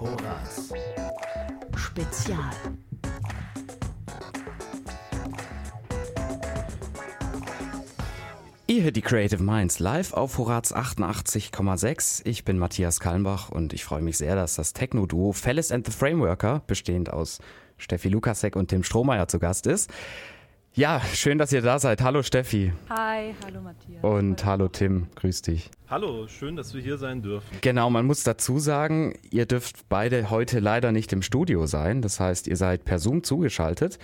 Horaz. Spezial. Ihr hört die Creative Minds live auf Horaz 88,6. Ich bin Matthias Kalmbach und ich freue mich sehr, dass das Techno-Duo Fellis and the Frameworker, bestehend aus Steffi Lukasek und Tim Strohmeier, zu Gast ist. Ja, schön, dass ihr da seid. Hallo Steffi. Hi, hallo Matthias. Und hallo Tim, grüß dich. Hallo, schön, dass wir hier sein dürfen. Genau, man muss dazu sagen, ihr dürft beide heute leider nicht im Studio sein. Das heißt, ihr seid per Zoom zugeschaltet.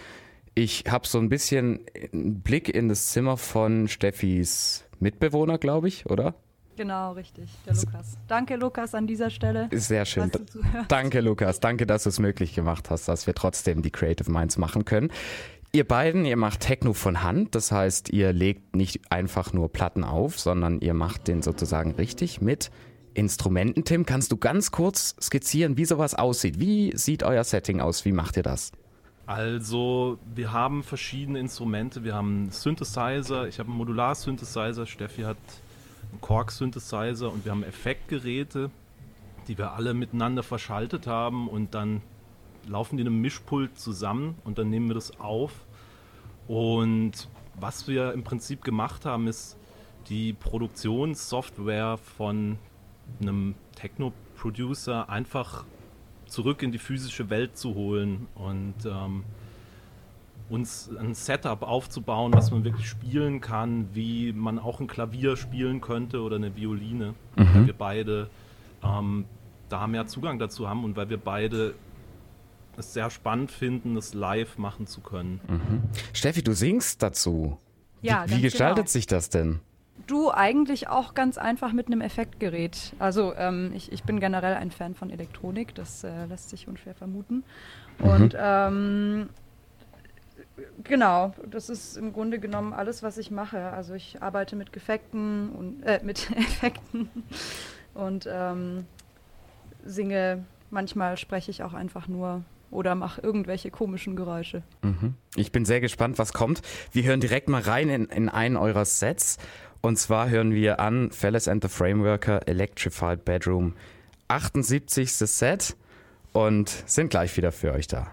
Ich habe so ein bisschen einen Blick in das Zimmer von Steffis Mitbewohner, glaube ich, oder? Genau, richtig, der Lukas. Danke, Lukas, an dieser Stelle. Sehr schön. Danke, Lukas. Danke, dass du es möglich gemacht hast, dass wir trotzdem die Creative Minds machen können. Ihr beiden, ihr macht Techno von Hand, das heißt, ihr legt nicht einfach nur Platten auf, sondern ihr macht den sozusagen richtig mit Instrumenten. Tim, kannst du ganz kurz skizzieren, wie sowas aussieht? Wie sieht euer Setting aus? Wie macht ihr das? Also, wir haben verschiedene Instrumente. Wir haben einen Synthesizer, ich habe einen Modular-Synthesizer, Steffi hat einen Korg-Synthesizer und wir haben Effektgeräte, die wir alle miteinander verschaltet haben und dann laufen die in einem Mischpult zusammen und dann nehmen wir das auf. Und was wir im Prinzip gemacht haben, ist die Produktionssoftware von einem Techno-Producer einfach zurück in die physische Welt zu holen und ähm, uns ein Setup aufzubauen, was man wirklich spielen kann, wie man auch ein Klavier spielen könnte oder eine Violine, mhm. weil wir beide ähm, da mehr Zugang dazu haben und weil wir beide es sehr spannend finden, das live machen zu können. Mhm. Steffi, du singst dazu. Ja, wie, wie gestaltet genau. sich das denn? Du eigentlich auch ganz einfach mit einem Effektgerät. Also ähm, ich, ich bin generell ein Fan von Elektronik, das äh, lässt sich unschwer vermuten. Mhm. Und ähm, genau, das ist im Grunde genommen alles, was ich mache. Also ich arbeite mit Effekten und äh, mit Effekten und ähm, singe. Manchmal spreche ich auch einfach nur oder mache irgendwelche komischen Geräusche. Mhm. Ich bin sehr gespannt, was kommt. Wir hören direkt mal rein in, in einen eurer Sets. Und zwar hören wir an Fellas and the Frameworker Electrified Bedroom 78. Set und sind gleich wieder für euch da.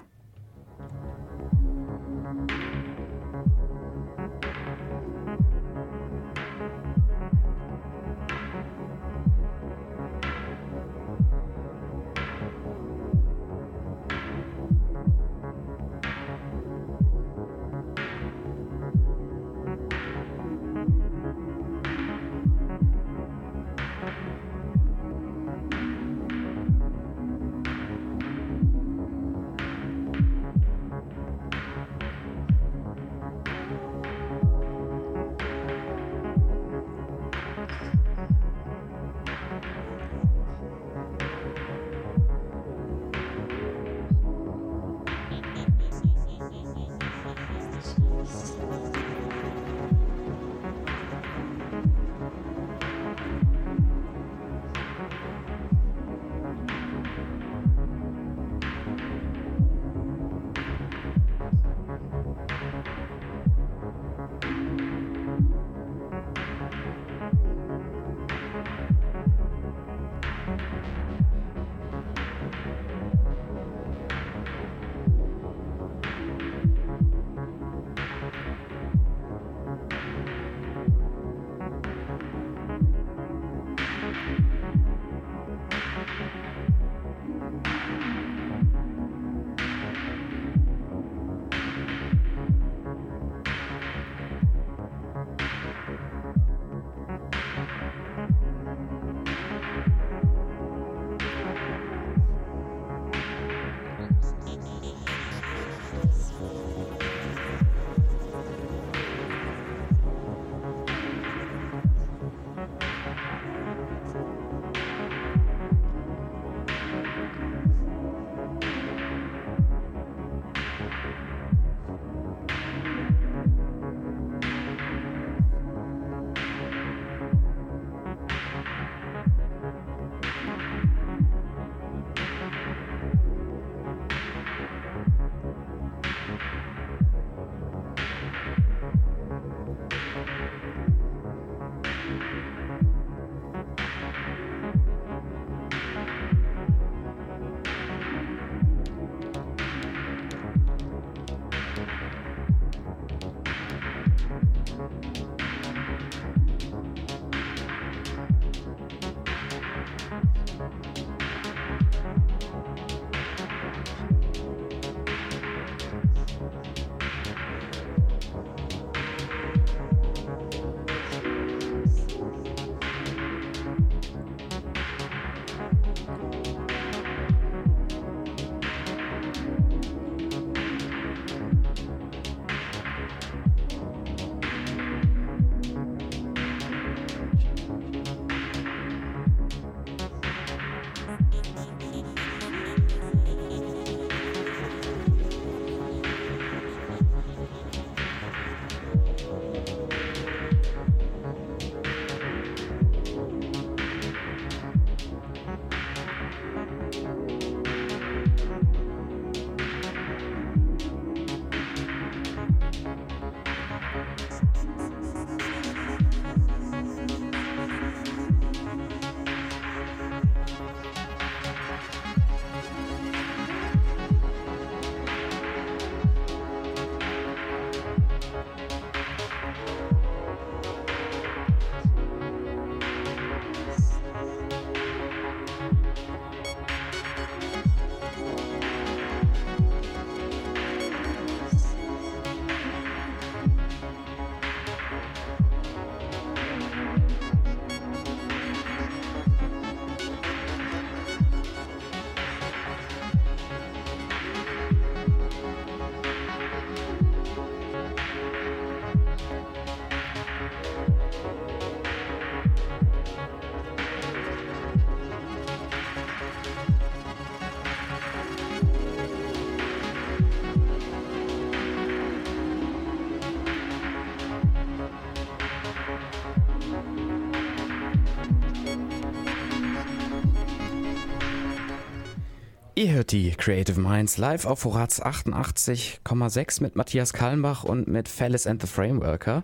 Ihr hört die Creative Minds live auf Horaz 88,6 mit Matthias Kallenbach und mit Fellis and the Frameworker.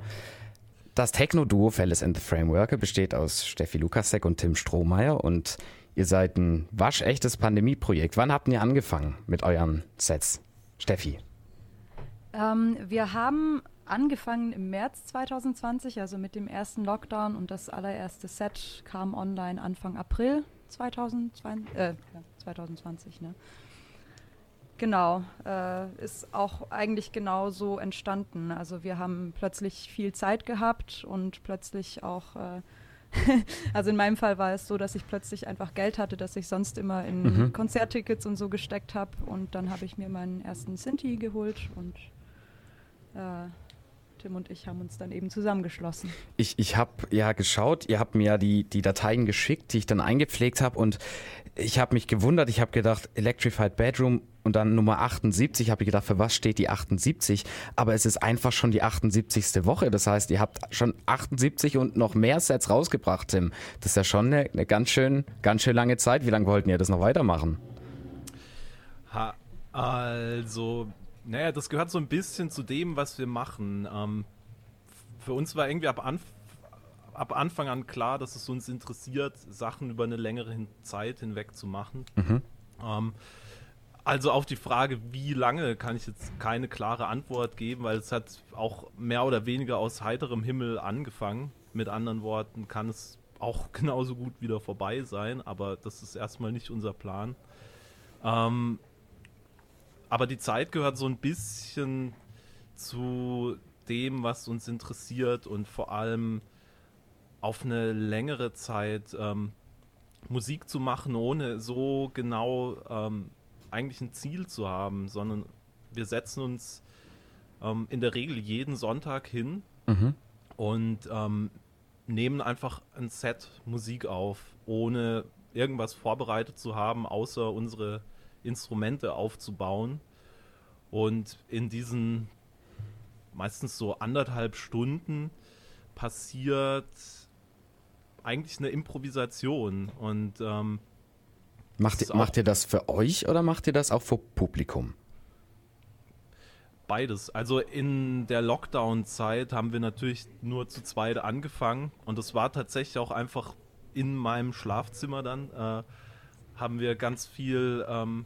Das Techno-Duo Fellis and the Frameworker besteht aus Steffi Lukasek und Tim Strohmeier und ihr seid ein waschechtes Pandemieprojekt. Wann habt ihr angefangen mit euren Sets? Steffi. Ähm, wir haben angefangen im März 2020, also mit dem ersten Lockdown und das allererste Set kam online Anfang April 2020. Äh, 2020, ne? Genau, äh, ist auch eigentlich genau so entstanden. Also wir haben plötzlich viel Zeit gehabt und plötzlich auch, äh, also in meinem Fall war es so, dass ich plötzlich einfach Geld hatte, das ich sonst immer in mhm. Konzerttickets und so gesteckt habe. Und dann habe ich mir meinen ersten Sinti geholt und äh, Tim und ich haben uns dann eben zusammengeschlossen. Ich, ich habe ja geschaut, ihr habt mir ja die, die Dateien geschickt, die ich dann eingepflegt habe und ich habe mich gewundert, ich habe gedacht, Electrified Bedroom und dann Nummer 78, habe ich gedacht, für was steht die 78? Aber es ist einfach schon die 78. Woche. Das heißt, ihr habt schon 78 und noch mehr Sets rausgebracht, Tim. Das ist ja schon eine, eine ganz, schön, ganz schön lange Zeit. Wie lange wollten ihr das noch weitermachen? Ha, also naja, das gehört so ein bisschen zu dem, was wir machen. Ähm, für uns war irgendwie ab, Anf ab, Anfang an klar, dass es uns interessiert, Sachen über eine längere hin Zeit hinweg zu machen. Mhm. Ähm, also auf die Frage, wie lange, kann ich jetzt keine klare Antwort geben, weil es hat auch mehr oder weniger aus heiterem Himmel angefangen. Mit anderen Worten kann es auch genauso gut wieder vorbei sein, aber das ist erstmal nicht unser Plan. Ähm, aber die Zeit gehört so ein bisschen zu dem, was uns interessiert und vor allem auf eine längere Zeit ähm, Musik zu machen, ohne so genau ähm, eigentlich ein Ziel zu haben, sondern wir setzen uns ähm, in der Regel jeden Sonntag hin mhm. und ähm, nehmen einfach ein Set Musik auf, ohne irgendwas vorbereitet zu haben, außer unsere Instrumente aufzubauen. Und in diesen meistens so anderthalb Stunden passiert eigentlich eine Improvisation. Und ähm, macht, ihr, macht ihr das für euch oder macht ihr das auch für Publikum? Beides. Also in der Lockdown-Zeit haben wir natürlich nur zu zweit angefangen und es war tatsächlich auch einfach in meinem Schlafzimmer dann. Äh, haben wir ganz viel ähm,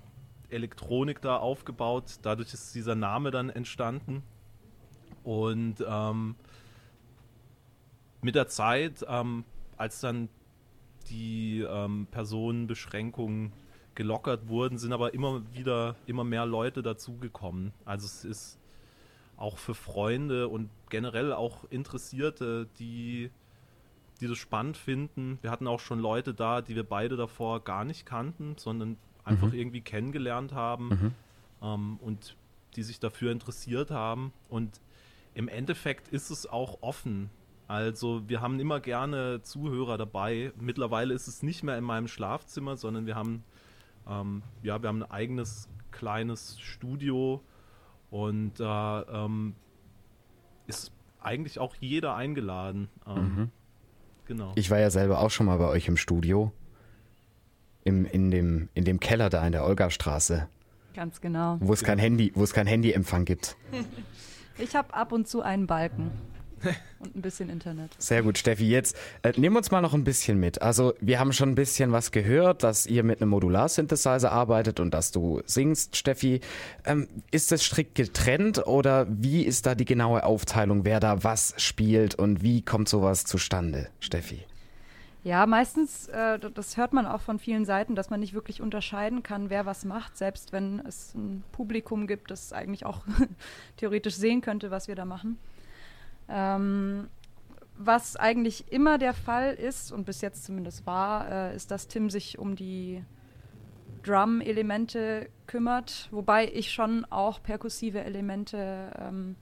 Elektronik da aufgebaut. Dadurch ist dieser Name dann entstanden. Und ähm, mit der Zeit, ähm, als dann die ähm, Personenbeschränkungen gelockert wurden, sind aber immer wieder immer mehr Leute dazugekommen. Also es ist auch für Freunde und generell auch Interessierte, die, die das spannend finden. Wir hatten auch schon Leute da, die wir beide davor gar nicht kannten, sondern einfach mhm. irgendwie kennengelernt haben mhm. ähm, und die sich dafür interessiert haben. Und im Endeffekt ist es auch offen. Also wir haben immer gerne Zuhörer dabei. Mittlerweile ist es nicht mehr in meinem Schlafzimmer, sondern wir haben ähm, ja wir haben ein eigenes kleines Studio und da ähm, ist eigentlich auch jeder eingeladen. Ähm, mhm. Genau. Ich war ja selber auch schon mal bei euch im Studio im, in, dem, in dem Keller da in der Olga-Straße. Ganz genau. Wo es kein Handy, wo es kein Handyempfang gibt. Ich habe ab und zu einen Balken. Und ein bisschen Internet. Sehr gut, Steffi. Jetzt äh, nehmen wir uns mal noch ein bisschen mit. Also, wir haben schon ein bisschen was gehört, dass ihr mit einem Modular-Synthesizer arbeitet und dass du singst, Steffi. Ähm, ist das strikt getrennt oder wie ist da die genaue Aufteilung, wer da was spielt und wie kommt sowas zustande, Steffi? Ja, meistens, äh, das hört man auch von vielen Seiten, dass man nicht wirklich unterscheiden kann, wer was macht, selbst wenn es ein Publikum gibt, das eigentlich auch theoretisch sehen könnte, was wir da machen. Ähm, was eigentlich immer der Fall ist und bis jetzt zumindest war, äh, ist, dass Tim sich um die Drum-Elemente kümmert, wobei ich schon auch perkussive Elemente ähm,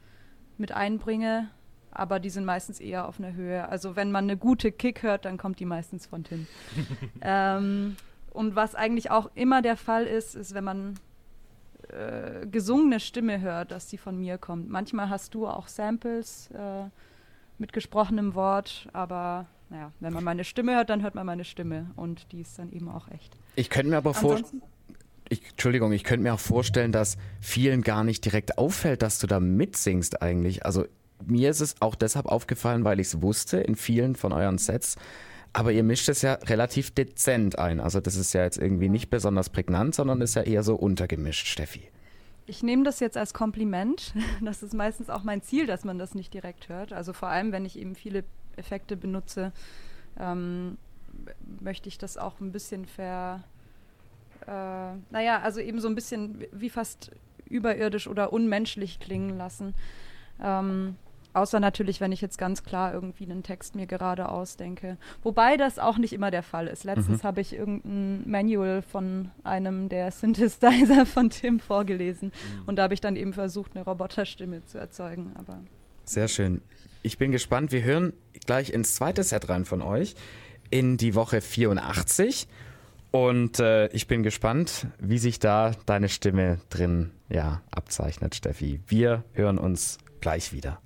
mit einbringe aber die sind meistens eher auf einer Höhe. Also wenn man eine gute Kick hört, dann kommt die meistens von Tim. ähm, und was eigentlich auch immer der Fall ist, ist, wenn man äh, gesungene Stimme hört, dass die von mir kommt. Manchmal hast du auch Samples äh, mit gesprochenem Wort, aber naja, wenn man meine Stimme hört, dann hört man meine Stimme und die ist dann eben auch echt. Ich könnte mir aber vorstellen Entschuldigung, ich könnte mir auch vorstellen, dass vielen gar nicht direkt auffällt, dass du da mitsingst eigentlich. Also mir ist es auch deshalb aufgefallen, weil ich es wusste in vielen von euren Sets. Aber ihr mischt es ja relativ dezent ein. Also das ist ja jetzt irgendwie nicht besonders prägnant, sondern ist ja eher so untergemischt, Steffi. Ich nehme das jetzt als Kompliment. Das ist meistens auch mein Ziel, dass man das nicht direkt hört. Also vor allem, wenn ich eben viele Effekte benutze, ähm, möchte ich das auch ein bisschen ver... Äh, naja, also eben so ein bisschen wie fast überirdisch oder unmenschlich klingen lassen. Ähm, Außer natürlich, wenn ich jetzt ganz klar irgendwie einen Text mir gerade ausdenke. Wobei das auch nicht immer der Fall ist. Letztens mhm. habe ich irgendein Manual von einem der Synthesizer von Tim vorgelesen. Mhm. Und da habe ich dann eben versucht, eine Roboterstimme zu erzeugen. Aber Sehr schön. Ich bin gespannt. Wir hören gleich ins zweite Set rein von euch. In die Woche 84. Und äh, ich bin gespannt, wie sich da deine Stimme drin ja, abzeichnet, Steffi. Wir hören uns gleich wieder.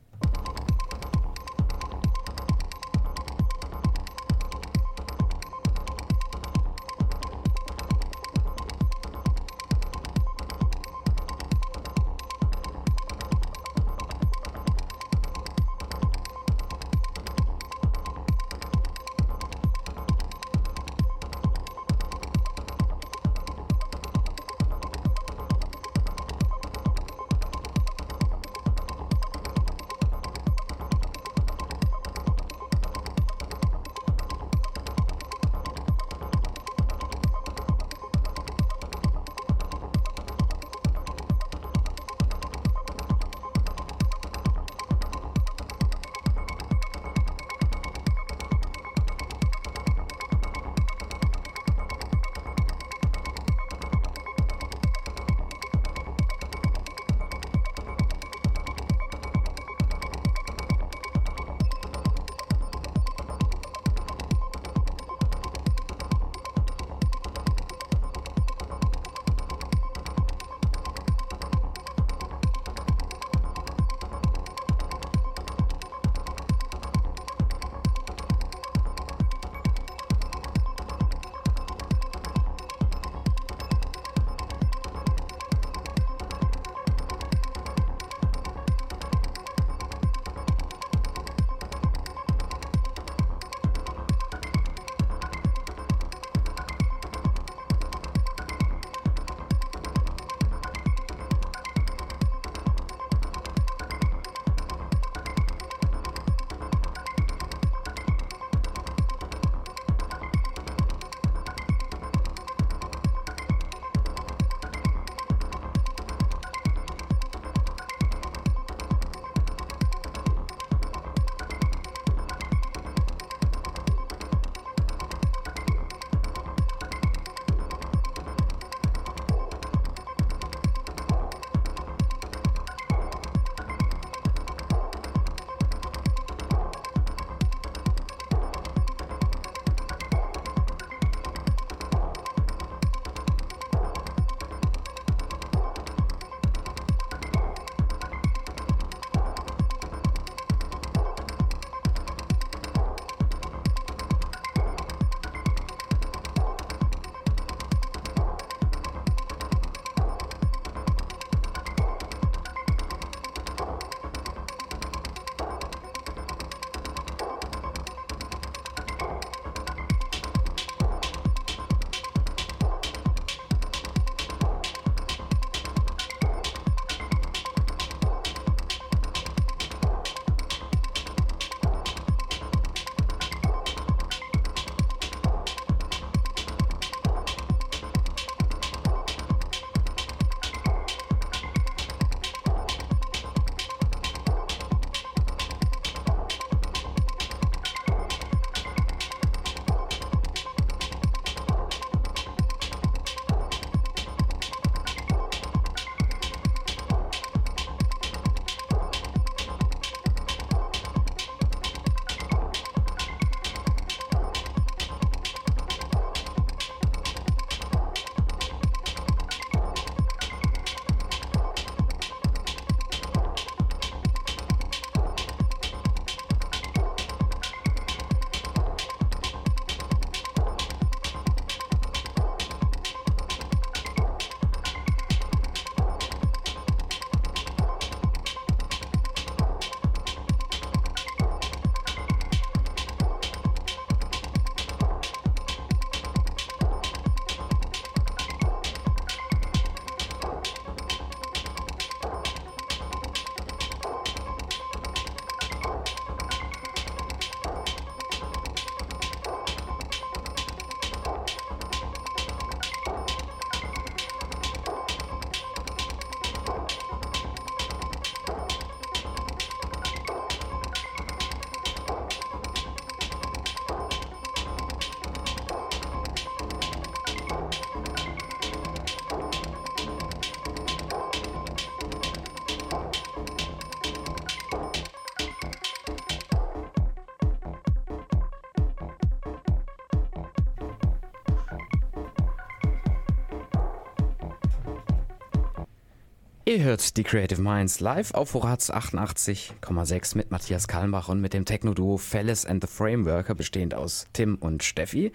Ihr hört die Creative Minds live auf Horaz 88,6 mit Matthias Kalmbach und mit dem Techno-Duo Fellis and the Frameworker, bestehend aus Tim und Steffi.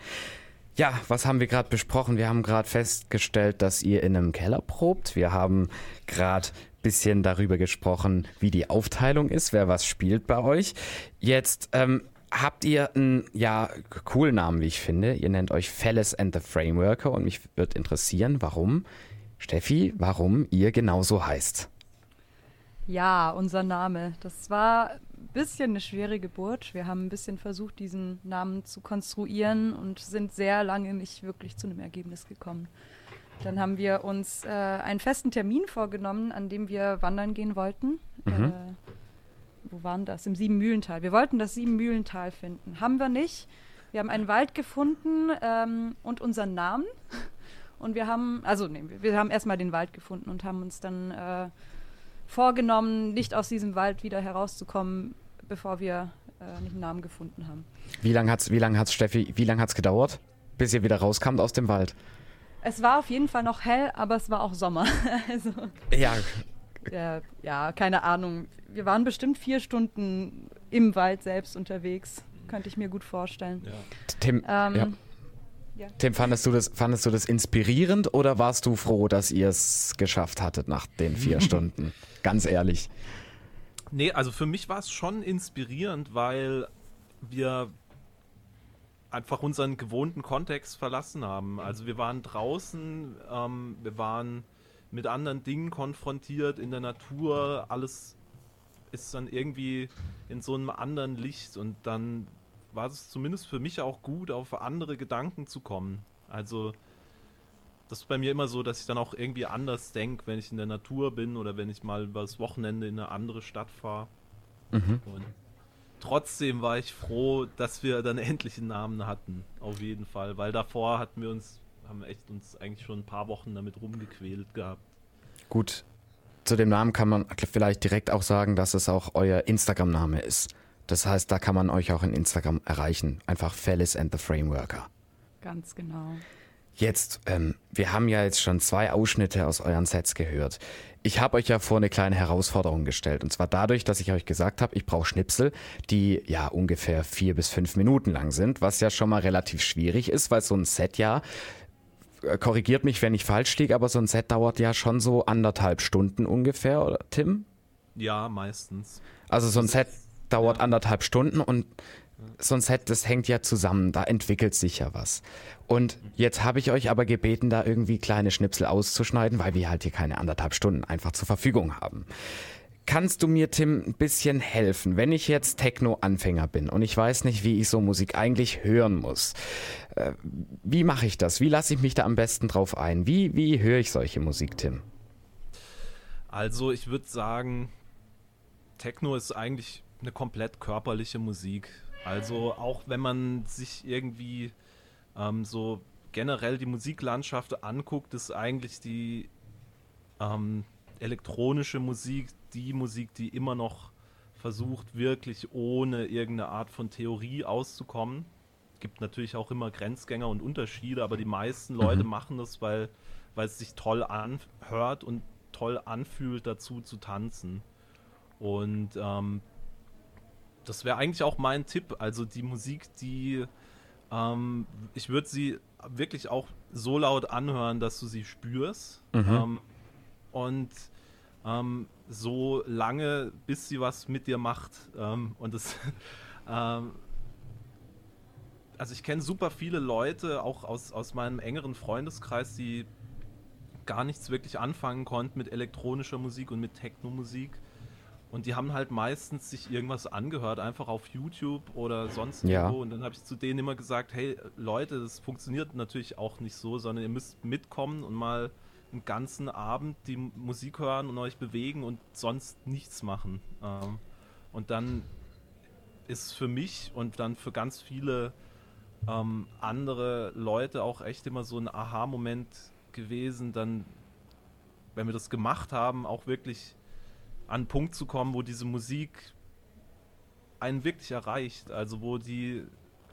Ja, was haben wir gerade besprochen? Wir haben gerade festgestellt, dass ihr in einem Keller probt. Wir haben gerade bisschen darüber gesprochen, wie die Aufteilung ist, wer was spielt bei euch. Jetzt ähm, habt ihr einen ja coolen Namen, wie ich finde. Ihr nennt euch Fellis and the Frameworker und mich würde interessieren, warum Steffi, warum ihr genauso heißt. Ja, unser Name. Das war ein bisschen eine schwere Geburt. Wir haben ein bisschen versucht, diesen Namen zu konstruieren und sind sehr lange nicht wirklich zu einem Ergebnis gekommen. Dann haben wir uns äh, einen festen Termin vorgenommen, an dem wir wandern gehen wollten. Mhm. Äh, wo waren das? Im Siebenmühlental. Wir wollten das Siebenmühlental finden. Haben wir nicht. Wir haben einen Wald gefunden ähm, und unseren Namen. Und wir haben, also nee, wir haben erstmal den Wald gefunden und haben uns dann äh, vorgenommen, nicht aus diesem Wald wieder herauszukommen, bevor wir äh, nicht einen Namen gefunden haben. Wie lange hat es, wie lange hat's, Steffi, wie lange hat es gedauert, bis ihr wieder rauskamt aus dem Wald? Es war auf jeden Fall noch hell, aber es war auch Sommer. also, ja. ja. Ja, keine Ahnung. Wir waren bestimmt vier Stunden im Wald selbst unterwegs. Könnte ich mir gut vorstellen. Ja. Tim, ähm, ja. Ja. Tim, fandest du, das, fandest du das inspirierend oder warst du froh, dass ihr es geschafft hattet nach den vier Stunden? Ganz ehrlich. Nee, also für mich war es schon inspirierend, weil wir einfach unseren gewohnten Kontext verlassen haben. Also wir waren draußen, ähm, wir waren mit anderen Dingen konfrontiert in der Natur, alles ist dann irgendwie in so einem anderen Licht und dann war es zumindest für mich auch gut, auf andere Gedanken zu kommen. Also das ist bei mir immer so, dass ich dann auch irgendwie anders denke, wenn ich in der Natur bin oder wenn ich mal über das Wochenende in eine andere Stadt fahre. Mhm. Und trotzdem war ich froh, dass wir dann endlich einen Namen hatten, auf jeden Fall, weil davor hatten wir uns, haben wir echt uns eigentlich schon ein paar Wochen damit rumgequält gehabt. Gut, zu dem Namen kann man vielleicht direkt auch sagen, dass es auch euer Instagram-Name ist. Das heißt, da kann man euch auch in Instagram erreichen. Einfach Fellis and the Frameworker. Ganz genau. Jetzt, ähm, wir haben ja jetzt schon zwei Ausschnitte aus euren Sets gehört. Ich habe euch ja vor eine kleine Herausforderung gestellt. Und zwar dadurch, dass ich euch gesagt habe, ich brauche Schnipsel, die ja ungefähr vier bis fünf Minuten lang sind, was ja schon mal relativ schwierig ist, weil so ein Set ja, äh, korrigiert mich, wenn ich falsch liege, aber so ein Set dauert ja schon so anderthalb Stunden ungefähr, oder Tim? Ja, meistens. Also so ein Set dauert anderthalb Stunden und so ein Set, das hängt ja zusammen, da entwickelt sich ja was. Und jetzt habe ich euch aber gebeten, da irgendwie kleine Schnipsel auszuschneiden, weil wir halt hier keine anderthalb Stunden einfach zur Verfügung haben. Kannst du mir, Tim, ein bisschen helfen, wenn ich jetzt Techno-Anfänger bin und ich weiß nicht, wie ich so Musik eigentlich hören muss? Äh, wie mache ich das? Wie lasse ich mich da am besten drauf ein? Wie, wie höre ich solche Musik, Tim? Also, ich würde sagen, Techno ist eigentlich eine komplett körperliche Musik. Also auch wenn man sich irgendwie ähm, so generell die Musiklandschaft anguckt, ist eigentlich die ähm, elektronische Musik die Musik, die immer noch versucht, wirklich ohne irgendeine Art von Theorie auszukommen. Gibt natürlich auch immer Grenzgänger und Unterschiede, aber die meisten Leute mhm. machen das, weil, weil es sich toll anhört und toll anfühlt, dazu zu tanzen. Und ähm, das wäre eigentlich auch mein Tipp. Also die Musik, die ähm, ich würde sie wirklich auch so laut anhören, dass du sie spürst. Mhm. Ähm, und ähm, so lange, bis sie was mit dir macht. Ähm, und das ähm, also ich kenne super viele Leute, auch aus, aus meinem engeren Freundeskreis, die gar nichts wirklich anfangen konnten mit elektronischer Musik und mit Techno-Musik. Und die haben halt meistens sich irgendwas angehört, einfach auf YouTube oder sonst ja. irgendwo. Und dann habe ich zu denen immer gesagt, hey Leute, das funktioniert natürlich auch nicht so, sondern ihr müsst mitkommen und mal einen ganzen Abend die Musik hören und euch bewegen und sonst nichts machen. Ähm, und dann ist für mich und dann für ganz viele ähm, andere Leute auch echt immer so ein Aha-Moment gewesen, dann, wenn wir das gemacht haben, auch wirklich an einen Punkt zu kommen, wo diese Musik einen wirklich erreicht. Also wo die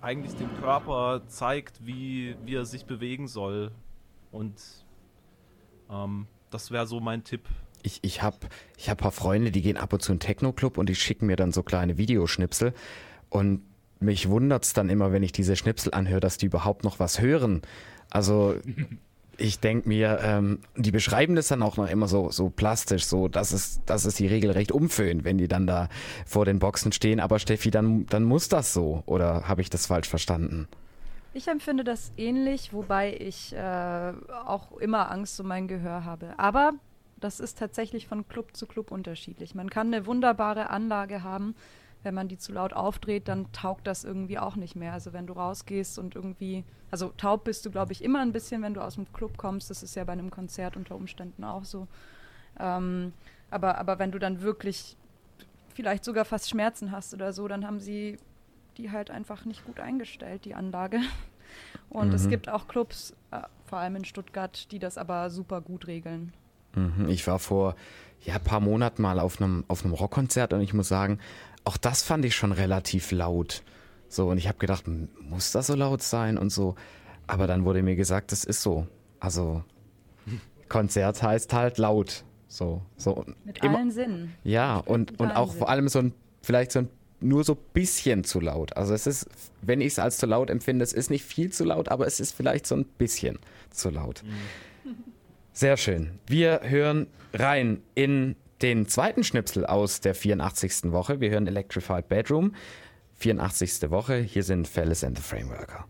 eigentlich dem Körper zeigt, wie, wie er sich bewegen soll. Und ähm, das wäre so mein Tipp. ich, ich habe ich hab ein paar Freunde, die gehen ab und zu in Techno-Club und die schicken mir dann so kleine Videoschnipsel. Und mich wundert es dann immer, wenn ich diese Schnipsel anhöre, dass die überhaupt noch was hören. Also ich denke mir, ähm, die beschreiben das dann auch noch immer so, so plastisch, so dass es, dass es die regelrecht umföhnt, wenn die dann da vor den Boxen stehen. Aber Steffi, dann, dann muss das so. Oder habe ich das falsch verstanden? Ich empfinde das ähnlich, wobei ich äh, auch immer Angst um mein Gehör habe. Aber das ist tatsächlich von Club zu Club unterschiedlich. Man kann eine wunderbare Anlage haben, wenn man die zu laut aufdreht, dann taugt das irgendwie auch nicht mehr. Also wenn du rausgehst und irgendwie, also taub bist du, glaube ich, immer ein bisschen, wenn du aus dem Club kommst. Das ist ja bei einem Konzert unter Umständen auch so. Ähm, aber, aber wenn du dann wirklich vielleicht sogar fast Schmerzen hast oder so, dann haben sie die halt einfach nicht gut eingestellt, die Anlage. Und mhm. es gibt auch Clubs, äh, vor allem in Stuttgart, die das aber super gut regeln. Mhm. Ich war vor ja, ein paar Monaten mal auf einem, auf einem Rockkonzert und ich muss sagen, auch das fand ich schon relativ laut. So, und ich habe gedacht, muss das so laut sein und so. Aber dann wurde mir gesagt, das ist so. Also, Konzert heißt halt laut. So, so. Mit immer, allen Sinnen. Ja, und, und auch Sinn. vor allem so ein, vielleicht so ein, nur so ein bisschen zu laut. Also es ist, wenn ich es als zu laut empfinde, es ist nicht viel zu laut, aber es ist vielleicht so ein bisschen zu laut. Mhm. Sehr schön. Wir hören rein in den zweiten Schnipsel aus der 84. Woche. Wir hören Electrified Bedroom. 84. Woche. Hier sind Fellas and the Frameworker.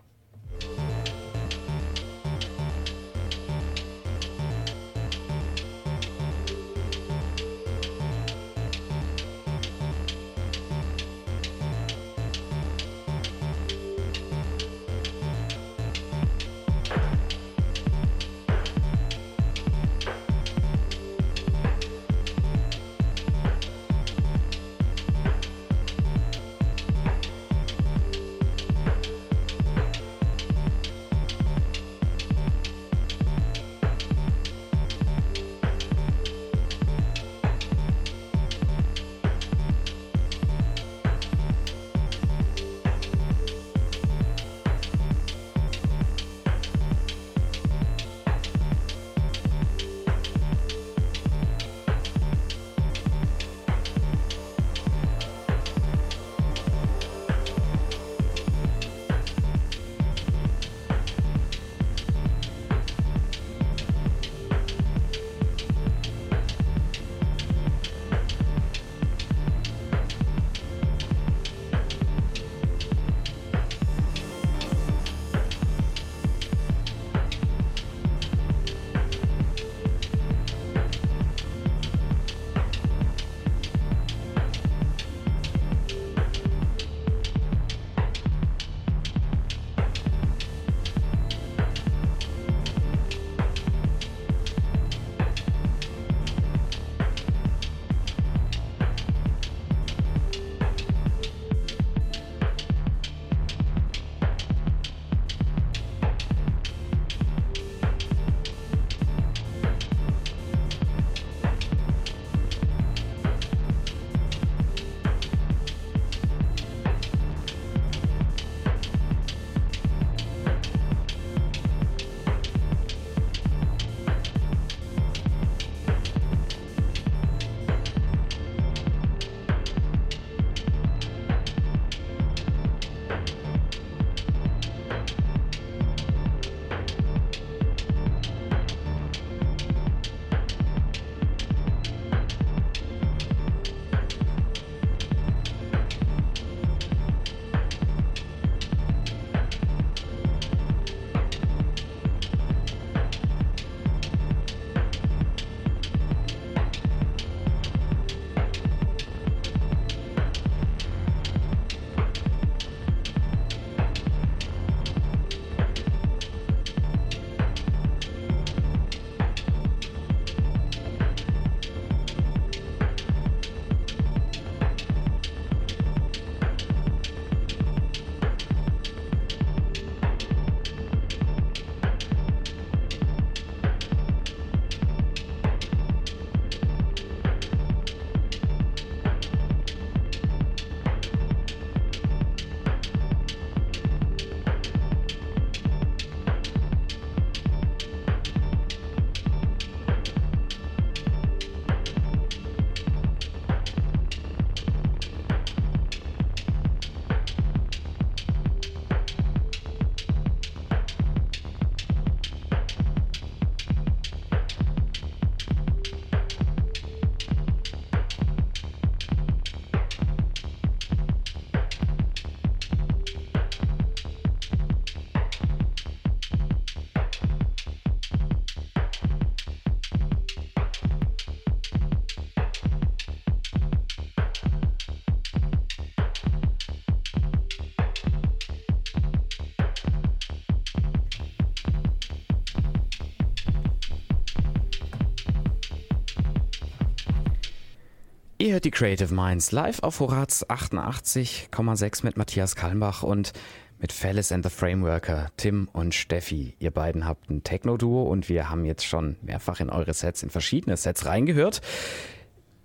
Die Creative Minds live auf Horaz 88,6 mit Matthias Kalmbach und mit Fellis and the Frameworker, Tim und Steffi. Ihr beiden habt ein Techno-Duo und wir haben jetzt schon mehrfach in eure Sets, in verschiedene Sets reingehört.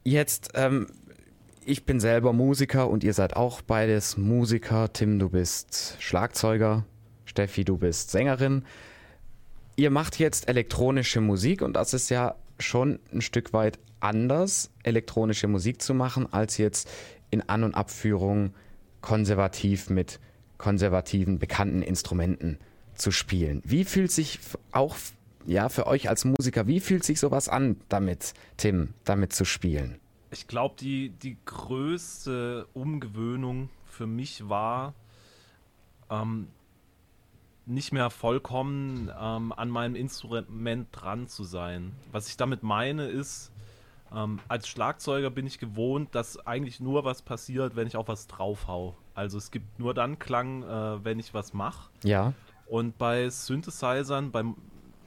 Jetzt, ähm, ich bin selber Musiker und ihr seid auch beides Musiker. Tim, du bist Schlagzeuger. Steffi, du bist Sängerin. Ihr macht jetzt elektronische Musik und das ist ja schon ein Stück weit anders, elektronische Musik zu machen, als jetzt in An- und Abführung konservativ mit konservativen, bekannten Instrumenten zu spielen. Wie fühlt sich auch ja, für euch als Musiker, wie fühlt sich sowas an, damit, Tim, damit zu spielen? Ich glaube, die, die größte Umgewöhnung für mich war, ähm, nicht mehr vollkommen ähm, an meinem Instrument dran zu sein. Was ich damit meine ist, ähm, als Schlagzeuger bin ich gewohnt, dass eigentlich nur was passiert, wenn ich auf was draufhau. Also es gibt nur dann Klang, äh, wenn ich was mache. Ja. Und bei Synthesizern, bei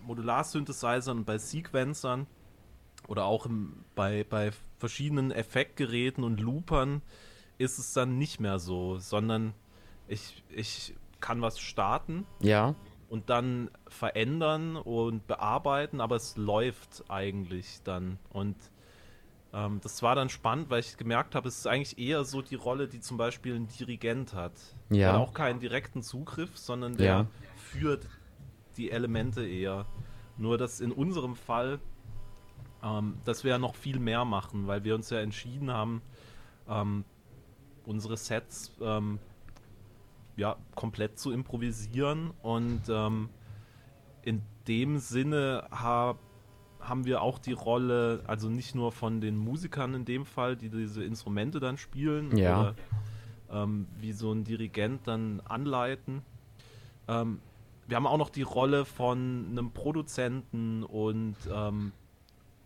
Modular-Synthesizern und bei Sequencern oder auch im, bei, bei verschiedenen Effektgeräten und Loopern ist es dann nicht mehr so, sondern ich, ich kann was starten. Ja. Und dann verändern und bearbeiten, aber es läuft eigentlich dann. Und ähm, das war dann spannend, weil ich gemerkt habe, es ist eigentlich eher so die Rolle, die zum Beispiel ein Dirigent hat. Ja. Der hat auch keinen direkten Zugriff, sondern der Ja. führt die Elemente eher. Nur dass in unserem Fall, ähm, dass wir ja noch viel mehr machen, weil wir uns ja entschieden haben, ähm, unsere Sets ähm, ja, komplett zu improvisieren und ähm, in dem Sinne ha haben wir auch die Rolle, also nicht nur von den Musikern in dem Fall, die diese Instrumente dann spielen Ja. oder ähm, wie so ein Dirigent dann anleiten. Ähm, wir haben auch noch die Rolle von einem Produzenten und ähm,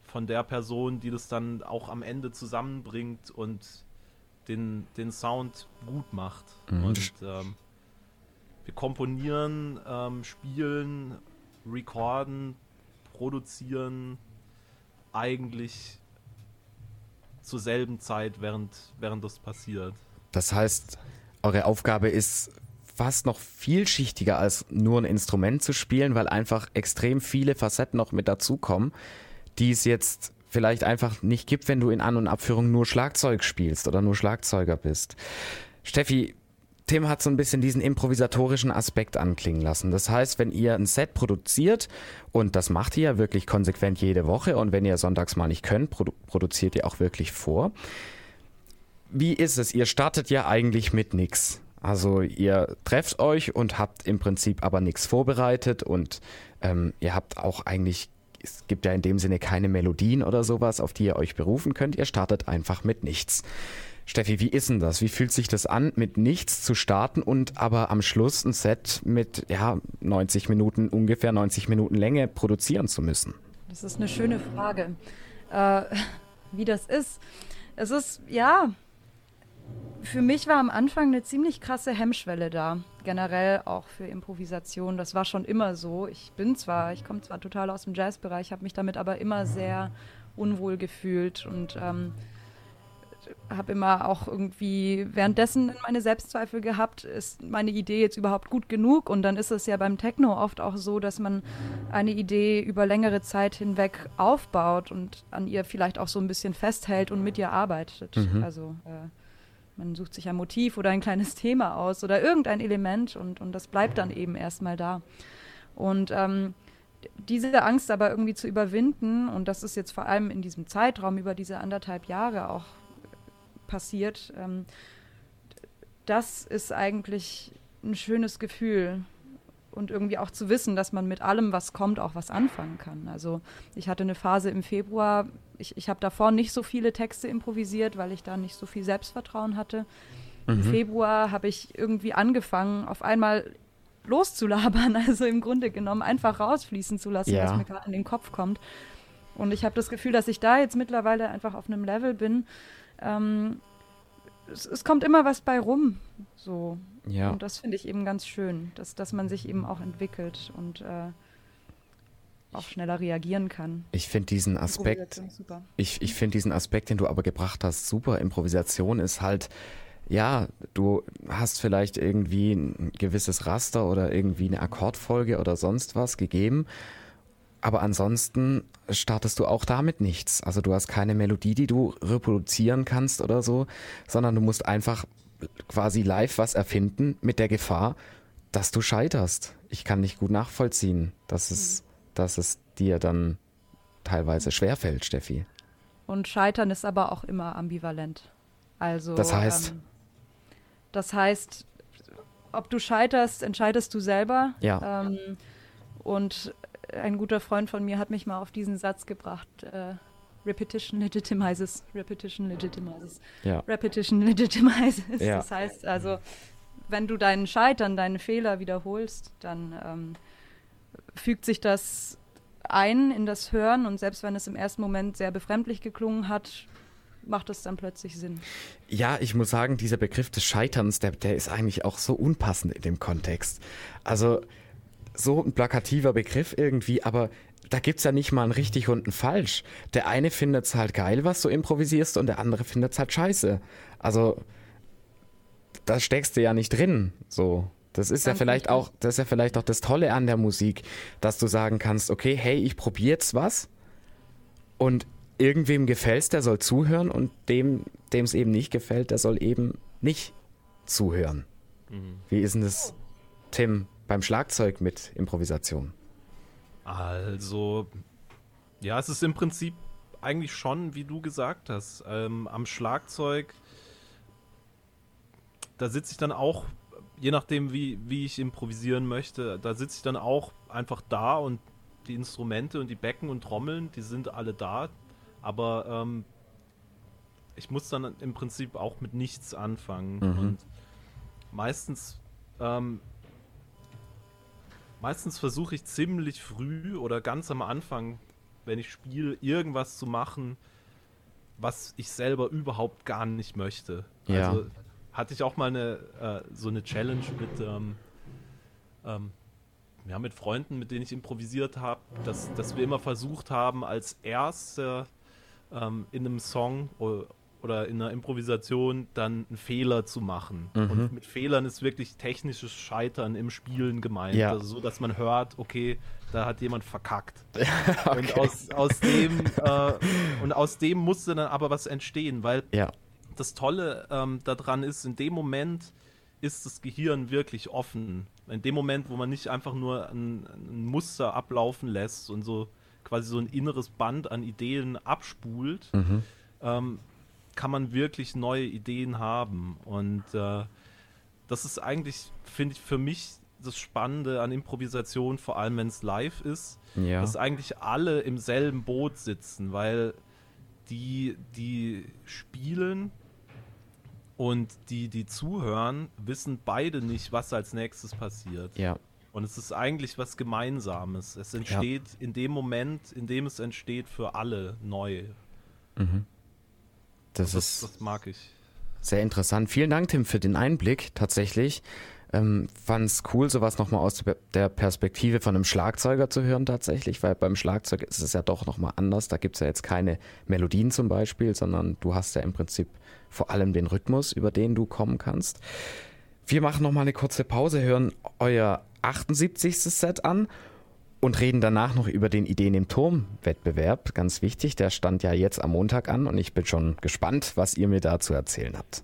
von der Person, die das dann auch am Ende zusammenbringt und den, den Sound gut macht. Mhm. Und ähm, wir komponieren, ähm, spielen, recorden, produzieren eigentlich zur selben Zeit, während, während das passiert. Das heißt, eure Aufgabe ist fast noch vielschichtiger als nur ein Instrument zu spielen, weil einfach extrem viele Facetten noch mit dazukommen, die es jetzt vielleicht einfach nicht gibt, wenn du in An- und Abführung nur Schlagzeug spielst oder nur Schlagzeuger bist. Steffi, Tim hat so ein bisschen diesen improvisatorischen Aspekt anklingen lassen. Das heißt, wenn ihr ein Set produziert, und das macht ihr ja wirklich konsequent jede Woche, und wenn ihr sonntags mal nicht könnt, produ produziert ihr auch wirklich vor. Wie ist es? Ihr startet ja eigentlich mit nix. Also ihr trefft euch und habt im Prinzip aber nichts vorbereitet und ähm, ihr habt auch eigentlich, es gibt ja in dem Sinne keine Melodien oder sowas, auf die ihr euch berufen könnt. Ihr startet einfach mit nichts. Steffi, wie ist denn das? Wie fühlt sich das an, mit nichts zu starten und aber am Schluss ein Set mit ja, 90 Minuten, ungefähr 90 Minuten Länge produzieren zu müssen? Das ist eine schöne Frage. Äh, wie das ist. Es ist, ja, für mich war am Anfang eine ziemlich krasse Hemmschwelle da. Generell auch für Improvisation. Das war schon immer so. Ich bin zwar, ich komme zwar total aus dem Jazzbereich, habe mich damit aber immer sehr unwohl gefühlt und ähm, habe immer auch irgendwie währenddessen meine Selbstzweifel gehabt, ist meine Idee jetzt überhaupt gut genug? Und dann ist es ja beim Techno oft auch so, dass man eine Idee über längere Zeit hinweg aufbaut und an ihr vielleicht auch so ein bisschen festhält und mit ihr arbeitet. Mhm. Also äh, man sucht sich ein Motiv oder ein kleines Thema aus oder irgendein Element und, und das bleibt dann eben erstmal da. Und ähm, diese Angst aber irgendwie zu überwinden, und das ist jetzt vor allem in diesem Zeitraum über diese anderthalb Jahre auch passiert, ähm, das ist eigentlich ein schönes Gefühl. Und irgendwie auch zu wissen, dass man mit allem, was kommt, auch was anfangen kann. Also ich hatte eine Phase im Februar, ich, ich habe davor nicht so viele Texte improvisiert, weil ich da nicht so viel Selbstvertrauen hatte. Im Februar habe ich irgendwie angefangen, auf einmal loszulabern, also im Grunde genommen einfach rausfließen zu lassen, Ja. was mir gerade in den Kopf kommt. Und ich habe das Gefühl, dass ich da jetzt mittlerweile einfach auf einem Level bin. Ähm, es, es kommt immer was bei rum. So. Ja. Und das finde ich eben ganz schön, dass, dass man sich eben auch entwickelt. Und äh, auch schneller reagieren kann. Ich finde diesen Aspekt, super. ich, ich finde diesen Aspekt, den du aber gebracht hast, super. Improvisation ist halt, ja, du hast vielleicht irgendwie ein gewisses Raster oder irgendwie eine Akkordfolge oder sonst was gegeben. Aber ansonsten startest du auch damit nichts. Also du hast keine Melodie, die du reproduzieren kannst oder so, sondern du musst einfach quasi live was erfinden mit der Gefahr, dass du scheiterst. Ich kann nicht gut nachvollziehen, dass es, dass es dir dann teilweise schwerfällt, Steffi. Und Scheitern ist aber auch immer ambivalent. Also Das heißt? ähm, das heißt, ob du scheiterst, entscheidest du selber. Ja. Ähm, und ein guter Freund von mir hat mich mal auf diesen Satz gebracht. Äh, Repetition legitimizes. Repetition legitimizes. Ja. Repetition legitimizes. Ja. Das heißt also, wenn du deinen Scheitern, deine Fehler wiederholst, dann ähm, fügt sich das ein in das Hören und selbst wenn es im ersten Moment sehr befremdlich geklungen hat, macht es dann plötzlich Sinn. Ja, ich muss sagen, dieser Begriff des Scheiterns, der, der ist eigentlich auch so unpassend in dem Kontext. Also so ein plakativer Begriff irgendwie, aber da gibt's ja nicht mal ein richtig und ein falsch. Der eine findet's halt geil, was du improvisierst, und der andere findet's halt scheiße. Also da steckst du ja nicht drin. So. Das ist ja vielleicht richtig. auch, das ist ja vielleicht auch das Tolle an der Musik, dass du sagen kannst, okay, hey, ich probiere jetzt was und irgendwem gefällt's, der soll zuhören und dem, dem es eben nicht gefällt, der soll eben nicht zuhören. Wie ist denn das, Tim, beim Schlagzeug mit Improvisation? Also, ja, es ist im Prinzip eigentlich schon, wie du gesagt hast, ähm, am Schlagzeug, da sitze ich dann auch, je nachdem, wie, wie ich improvisieren möchte, da sitze ich dann auch einfach da und die Instrumente und die Becken und Trommeln, die sind alle da, aber ähm, ich muss dann im Prinzip auch mit nichts anfangen Mhm. und meistens ähm, meistens versuche ich ziemlich früh oder ganz am Anfang, wenn ich spiele, irgendwas zu machen, was ich selber überhaupt gar nicht möchte. Ja. Also hatte ich auch mal eine äh, so eine Challenge mit ähm, ähm, ja, mit Freunden, mit denen ich improvisiert habe, dass, dass wir immer versucht haben, als erste ähm, in einem Song oder in einer Improvisation dann einen Fehler zu machen. Mhm. Und mit Fehlern ist wirklich technisches Scheitern im Spielen gemeint. Ja. Also so, dass man hört, okay, da hat jemand verkackt. Und aus, aus dem äh, und aus dem musste dann aber was entstehen, weil Ja, das Tolle ähm, daran ist, in dem Moment ist das Gehirn wirklich offen. In dem Moment, wo man nicht einfach nur ein, ein Muster ablaufen lässt und so quasi so ein inneres Band an Ideen abspult, mhm. ähm, kann man wirklich neue Ideen haben. Und äh, das ist eigentlich, finde ich, für mich das Spannende an Improvisation, vor allem wenn es live ist, ja. dass eigentlich alle im selben Boot sitzen, weil die, die spielen und die, die zuhören, wissen beide nicht, was als nächstes passiert. ja. Und es ist eigentlich was Gemeinsames. Es entsteht in dem Moment, in dem es entsteht, für alle neu. Das Das, ist das mag ich. Sehr interessant. Vielen Dank, Tim, für den Einblick tatsächlich. Ähm, Fand es cool, sowas nochmal aus der Perspektive von einem Schlagzeuger zu hören tatsächlich, weil beim Schlagzeug ist es ja doch nochmal anders. Da gibt es ja jetzt keine Melodien zum Beispiel, sondern du hast ja im Prinzip vor allem den Rhythmus, über den du kommen kannst. Wir machen nochmal eine kurze Pause, hören euer 78. Set an und reden danach noch über den Ideen im Turm-Wettbewerb. Ganz wichtig, der stand ja jetzt am Montag an und ich bin schon gespannt, was ihr mir da zu erzählen habt.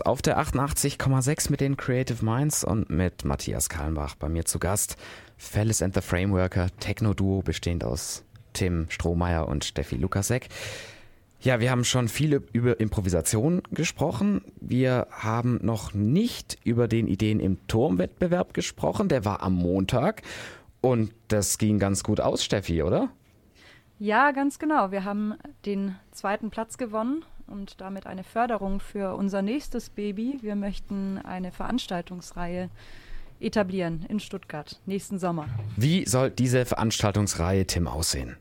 auf der 88,6 mit den Creative Minds und mit Matthias Kallenbach bei mir zu Gast. Fellis and the Frameworker, Techno-Duo bestehend aus Tim Strohmeier und Steffi Lukasek. Ja, wir haben schon viel über Improvisation gesprochen. Wir haben noch nicht über den Ideen im Turmwettbewerb gesprochen. Der war am Montag und das ging ganz gut aus, Steffi, oder? Ja, ganz genau. Wir haben den zweiten Platz gewonnen und damit eine Förderung für unser nächstes Baby. Wir möchten eine Veranstaltungsreihe etablieren in Stuttgart nächsten Sommer. Wie soll diese Veranstaltungsreihe, Tim, aussehen?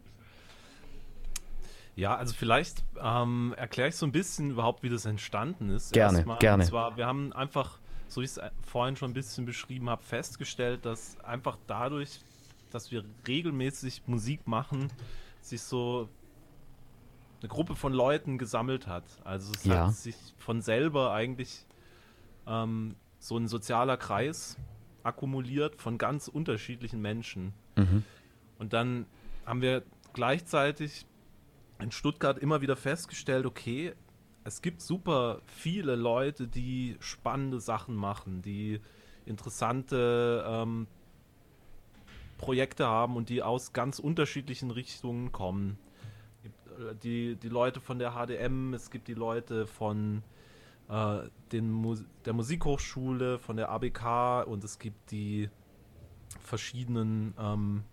Ja, also vielleicht ähm, erkläre ich so ein bisschen überhaupt, wie das entstanden ist. Gerne, Erstmal, gerne. Und zwar, wir haben einfach, so wie ich es vorhin schon ein bisschen beschrieben habe, festgestellt, dass einfach dadurch, dass wir regelmäßig Musik machen, sich so eine Gruppe von Leuten gesammelt hat. Also es Ja. hat sich von selber eigentlich ähm, so ein sozialer Kreis akkumuliert von ganz unterschiedlichen Menschen. Mhm. Und dann haben wir gleichzeitig in Stuttgart immer wieder festgestellt, okay, es gibt super viele Leute, die spannende Sachen machen, die interessante ähm, Projekte haben und die aus ganz unterschiedlichen Richtungen kommen. Die, die Leute von der HDM, es gibt die Leute von äh, den Mus der Musikhochschule, von der ABK und es gibt die verschiedenen ähm,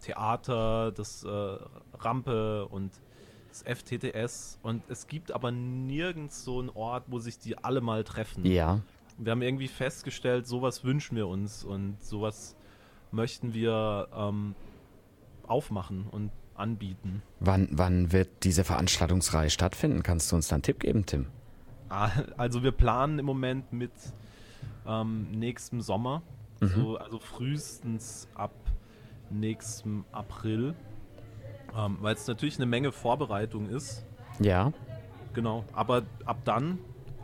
Theater, das äh, Rampe und das FTTS und es gibt aber nirgends so einen Ort, wo sich die alle mal treffen. Ja. Wir haben irgendwie festgestellt, sowas wünschen wir uns und sowas möchten wir ähm, aufmachen und anbieten. Wann, wann wird diese Veranstaltungsreihe stattfinden? Kannst du uns da einen Tipp geben, Tim? Ah, Also wir planen im Moment mit ähm, nächstem Sommer, so, also frühestens ab nächstem April, ähm, weil es natürlich eine Menge Vorbereitung ist. Ja. Genau, aber ab dann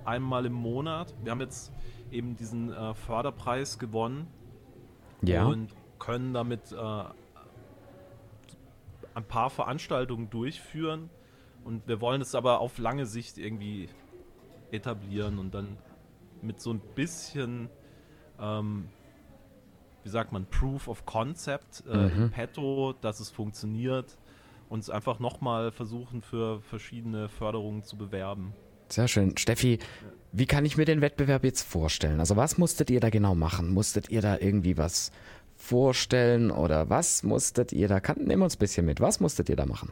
einmal im Monat. Wir haben jetzt eben diesen äh, Förderpreis gewonnen Ja. und können damit äh, ein paar Veranstaltungen durchführen. Und wir wollen es aber auf lange Sicht irgendwie etablieren und dann mit so ein bisschen, ähm, wie sagt man, Proof of Concept äh, Mhm. im Petto, dass es funktioniert, uns einfach nochmal versuchen, für verschiedene Förderungen zu bewerben. Sehr schön. Steffi, wie kann ich mir den Wettbewerb jetzt vorstellen? Also was musstet ihr da genau machen? Musstet ihr da irgendwie was vorstellen oder was musstet ihr da? Kann, nimm uns ein bisschen mit. Was musstet ihr da machen?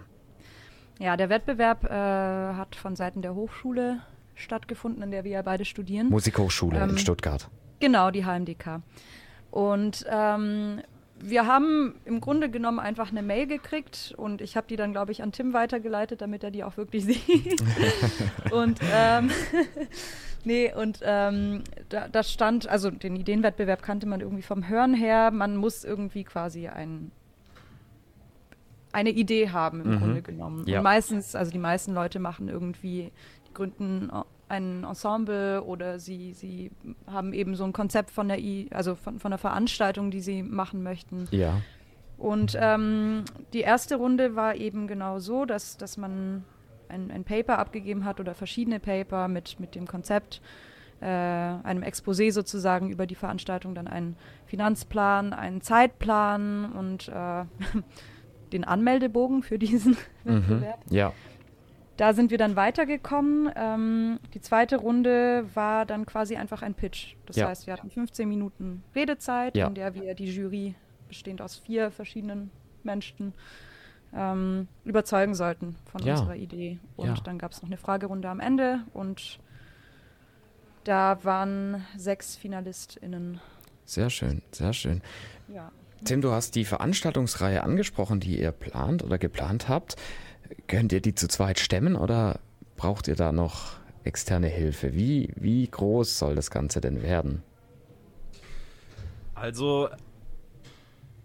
Ja, der Wettbewerb äh, hat von Seiten der Hochschule stattgefunden, in der wir ja beide studieren. Musikhochschule in Ähm, Stuttgart. Genau, die HMDK. Und ähm, wir haben im Grunde genommen einfach eine Mail gekriegt und ich habe die dann, glaube ich, an Tim weitergeleitet, damit er die auch wirklich sieht. und ähm, nee, und ähm, da, da stand, also den Ideenwettbewerb kannte man irgendwie vom Hören her, man muss irgendwie quasi ein eine Idee haben im Mhm. Grunde genommen. Ja. Und meistens, also die meisten Leute machen irgendwie, die gründen ein Ensemble oder sie, sie haben eben so ein Konzept von der I, also von, von der Veranstaltung, die sie machen möchten. Ja. Und ähm, die erste Runde war eben genau so, dass, dass man ein, ein Paper abgegeben hat oder verschiedene Paper mit, mit dem Konzept, äh, einem Exposé sozusagen über die Veranstaltung, dann einen Finanzplan, einen Zeitplan und äh, den Anmeldebogen für diesen Mhm. Wettbewerb. Ja. Da sind wir dann weitergekommen. Ähm, die zweite Runde war dann quasi einfach ein Pitch. Das Ja. heißt, wir hatten 15 Minuten Redezeit, Ja. in der wir die Jury, bestehend aus vier verschiedenen Menschen, ähm, überzeugen sollten von Ja. unserer Idee. Und dann gab es noch eine Fragerunde am Ende und da waren sechs FinalistInnen. Sehr schön, sehr schön. Tim, du hast die Veranstaltungsreihe angesprochen, die ihr plant oder geplant habt. Könnt ihr die zu zweit stemmen oder braucht ihr da noch externe Hilfe? Wie, wie groß soll das Ganze denn werden? Also,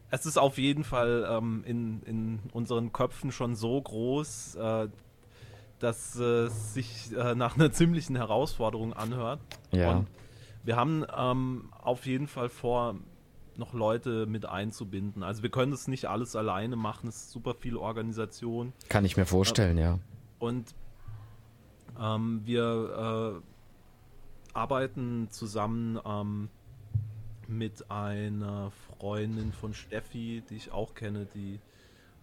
es ist auf jeden Fall ähm, in, in unseren Köpfen schon so groß, äh, dass es sich äh, nach einer ziemlichen Herausforderung anhört. Ja. Und wir haben ähm, auf jeden Fall vor, noch Leute mit einzubinden. Also wir können das nicht alles alleine machen, es ist super viel Organisation. Kann ich mir vorstellen, ja. Und ähm, wir äh, arbeiten zusammen ähm, mit einer Freundin von Steffi, die ich auch kenne, die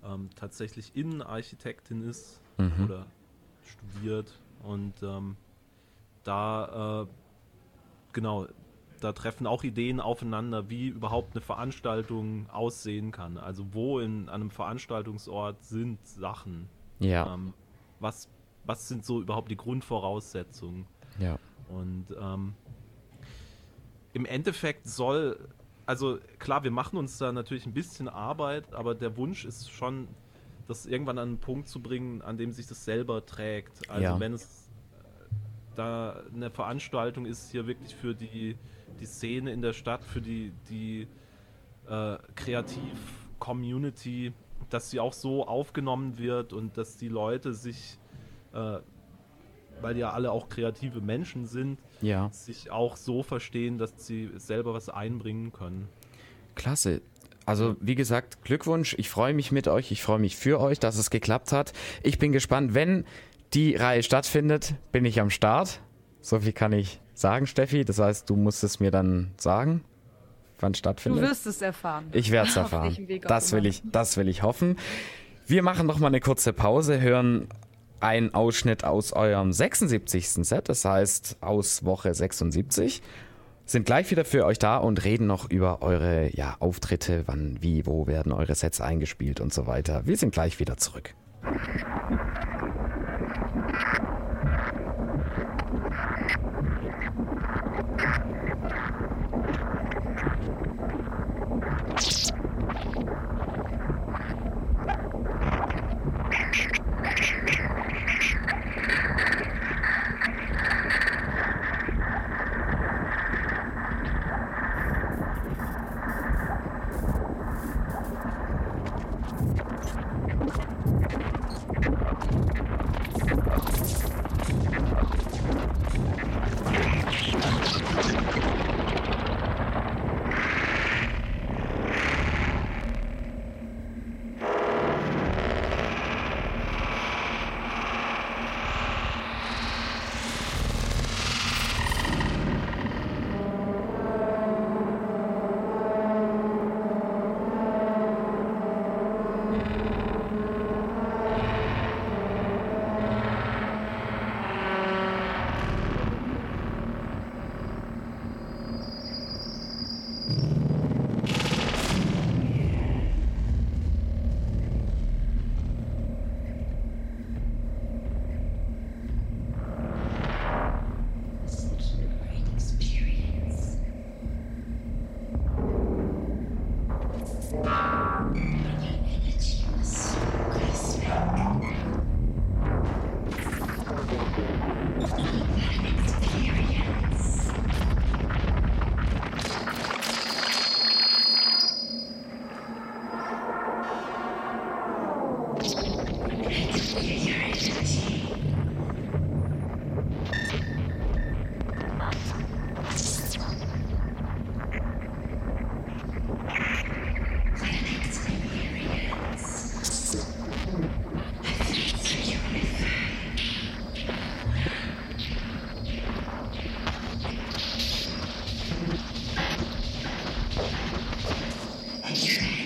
ähm, tatsächlich Innenarchitektin ist Mhm. oder studiert. Und ähm, da, äh, genau, da treffen auch Ideen aufeinander, wie überhaupt eine Veranstaltung aussehen kann. Also wo in einem Veranstaltungsort sind Sachen, Ja, ähm, was, was sind so überhaupt die Grundvoraussetzungen? ja. Und ähm, im Endeffekt soll, also klar, wir machen uns da natürlich ein bisschen Arbeit, aber der Wunsch ist schon, das irgendwann an einen Punkt zu bringen, an dem sich das selber trägt. Also Ja. wenn es äh, da eine Veranstaltung ist, hier wirklich für die, die Szene in der Stadt, für die, die äh, Kreativ-Community, dass sie auch so aufgenommen wird und dass die Leute sich, äh, weil ja alle auch kreative Menschen sind, Ja, sich auch so verstehen, dass sie selber was einbringen können. klasse. Also wie gesagt, Glückwunsch. Ich freue mich mit euch. Ich freue mich für euch, dass es geklappt hat. Ich bin gespannt, wenn die Reihe stattfindet, bin ich am Start. So viel kann ich sagen, Steffi. Das heißt, du musst es mir dann sagen, wann Du stattfindet. wirst es erfahren. Ich werde es erfahren. Das will ich, das will ich hoffen. Wir machen noch mal eine kurze Pause, hören einen Ausschnitt aus eurem 76. Set, das heißt aus Woche 76. Sind gleich wieder für euch da und reden noch über eure ja, Auftritte, wann, wie, wo werden eure Sets eingespielt und so weiter. Wir sind gleich wieder zurück. Yeah.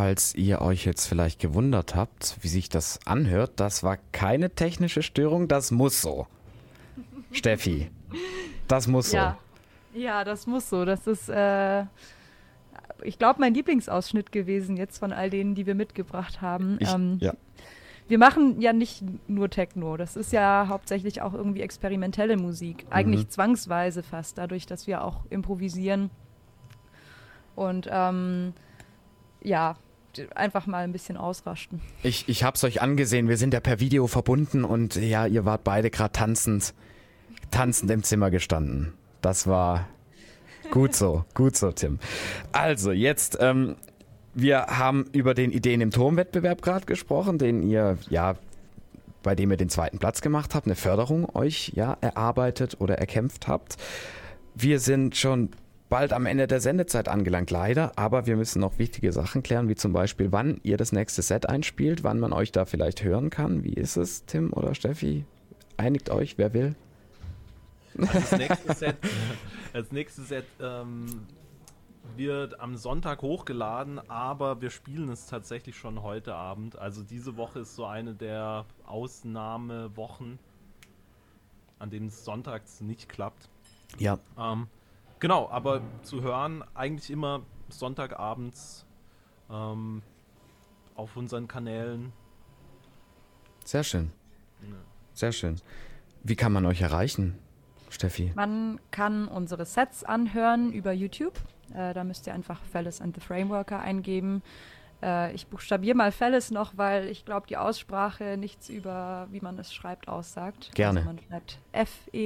Falls ihr euch jetzt vielleicht gewundert habt, wie sich das anhört, das war keine technische Störung, das muss so. Steffi, das muss so. Ja, ja das muss so. Das ist, äh, ich glaube, mein Lieblingsausschnitt gewesen jetzt von all denen, die wir mitgebracht haben. Ich, ähm, ja. Wir machen ja nicht nur Techno, das ist ja hauptsächlich auch irgendwie experimentelle Musik. Eigentlich Mhm. zwangsweise fast, dadurch, dass wir auch improvisieren. Und ähm, ja, einfach mal ein bisschen ausrasten. Ich, ich hab's euch angesehen, wir sind ja per Video verbunden und ja, ihr wart beide gerade tanzend, tanzend im Zimmer gestanden. Das war gut so, gut so, Tim. Also, jetzt, ähm, wir haben über den Ideen im Turmwettbewerb gerade gesprochen, den ihr, ja, bei dem ihr den zweiten Platz gemacht habt, eine Förderung euch ja erarbeitet oder erkämpft habt. Wir sind schon bald am Ende der Sendezeit angelangt, leider, aber wir müssen noch wichtige Sachen klären, wie zum Beispiel, wann ihr das nächste Set einspielt, wann man euch da vielleicht hören kann. Wie ist es, Tim oder Steffi? Einigt euch, wer will? Das nächste Set, das nächste Set ähm, wird am Sonntag hochgeladen, aber wir spielen es tatsächlich schon heute Abend. Also diese Woche ist so eine der Ausnahmewochen, an denen es sonntags nicht klappt. Ja, Ähm, genau, aber zu hören eigentlich immer Sonntagabends ähm, auf unseren Kanälen. sehr schön. Ja. Sehr schön. Wie kann man euch erreichen, Steffi? Man kann unsere Sets anhören über YouTube. Äh, da müsst ihr einfach Fellis and the Frameworker eingeben. Äh, ich buchstabiere mal Fellis noch, weil ich glaube, die Aussprache nichts über, wie man es schreibt, aussagt. Gerne. Also man schreibt F-E-L-I-C-E.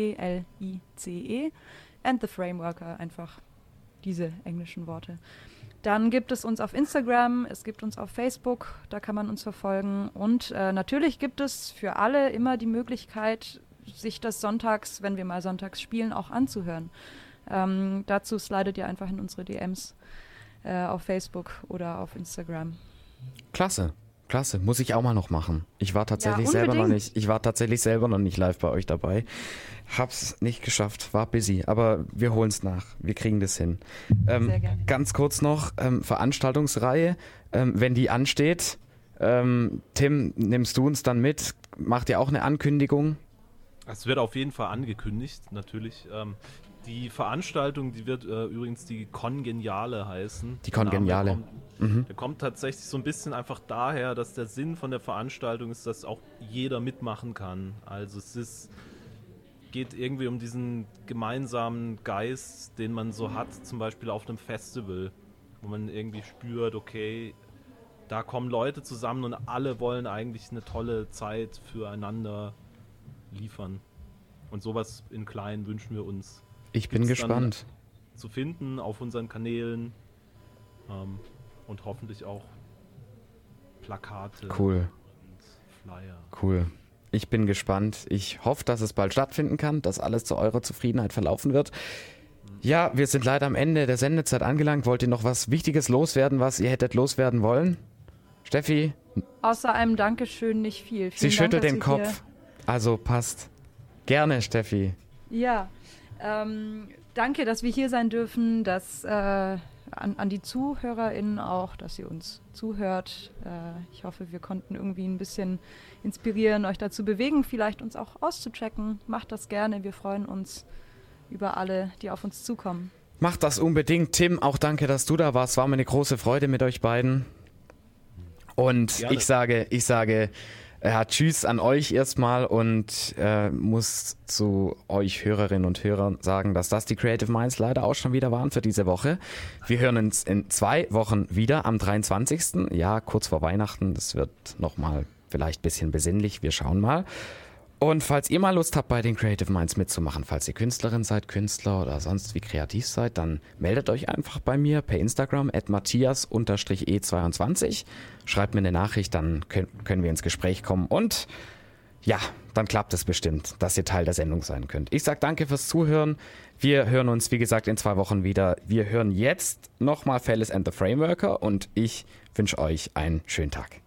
And the Frameworker, einfach diese englischen Worte. Dann gibt es uns auf Instagram, es gibt uns auf Facebook, da kann man uns verfolgen. Und äh, natürlich gibt es für alle immer die Möglichkeit, sich das sonntags, wenn wir mal sonntags spielen, auch anzuhören. Ähm, dazu slidet ihr einfach in unsere DMs äh, auf Facebook oder auf Instagram. Klasse, klasse. Muss ich auch mal noch machen. Ich war tatsächlich Ja, selber noch nicht, ich war tatsächlich selber noch nicht live bei euch dabei. Hab's nicht geschafft, war busy, aber wir holen's nach. Wir kriegen das hin. Ähm, Sehr gerne. Ganz kurz noch, ähm, Veranstaltungsreihe, ähm, wenn die ansteht, ähm, Tim, nimmst du uns dann mit? Macht ihr auch eine Ankündigung? Es wird auf jeden Fall angekündigt, natürlich. Die Veranstaltung, die wird äh, übrigens die Kongeniale heißen. Die Der Name, Kongeniale. Der kommt, Mhm. der kommt tatsächlich so ein bisschen einfach daher, dass der Sinn von der Veranstaltung ist, dass auch jeder mitmachen kann. Also es ist, geht irgendwie um diesen gemeinsamen Geist, den man so hat, zum Beispiel auf einem Festival, wo man irgendwie spürt, okay, da kommen Leute zusammen und alle wollen eigentlich eine tolle Zeit füreinander liefern. Und sowas in klein wünschen wir uns Ich bin gespannt. zu finden auf unseren Kanälen ähm, und hoffentlich auch Plakate Cool, und Flyer. cool. Ich bin gespannt. Ich hoffe, dass es bald stattfinden kann, dass alles zu eurer Zufriedenheit verlaufen wird. Ja, wir sind leider am Ende der Sendezeit angelangt. Wollt ihr noch was Wichtiges loswerden, was ihr hättet loswerden wollen? Steffi, Außer einem Dankeschön nicht viel. Vielen Sie Dank, schüttelt den Kopf. Also passt. Gerne, Steffi. Ja. Ähm, danke, dass wir hier sein dürfen, dass äh, an, an die ZuhörerInnen auch, dass ihr uns zuhört. Äh, ich hoffe, wir konnten irgendwie ein bisschen inspirieren, euch dazu bewegen, vielleicht uns auch auszuchecken. Macht das gerne. Wir freuen uns über alle, die auf uns zukommen. Macht das unbedingt. Tim, auch danke, dass du da warst. War mir eine große Freude mit euch beiden. Und Gerne. ich sage, ich sage, ja, tschüss an euch erstmal und äh, muss zu euch Hörerinnen und Hörern sagen, dass das die Creative Minds leider auch schon wieder waren für diese Woche. Wir hören uns in zwei Wochen wieder am 23. Ja, kurz vor Weihnachten. Das wird nochmal vielleicht ein bisschen besinnlich. Wir schauen mal. Und falls ihr mal Lust habt, bei den Creative Minds mitzumachen, falls ihr Künstlerin seid, Künstler oder sonst wie kreativ seid, dann meldet euch einfach bei mir per Instagram at matthias-e22. Schreibt mir eine Nachricht, dann können, wir ins Gespräch kommen und ja, dann klappt es bestimmt, dass ihr Teil der Sendung sein könnt. Ich sage danke fürs Zuhören. Wir hören uns, wie gesagt, in zwei Wochen wieder. Wir hören jetzt nochmal Fellis and the Frameworker und ich wünsche euch einen schönen Tag.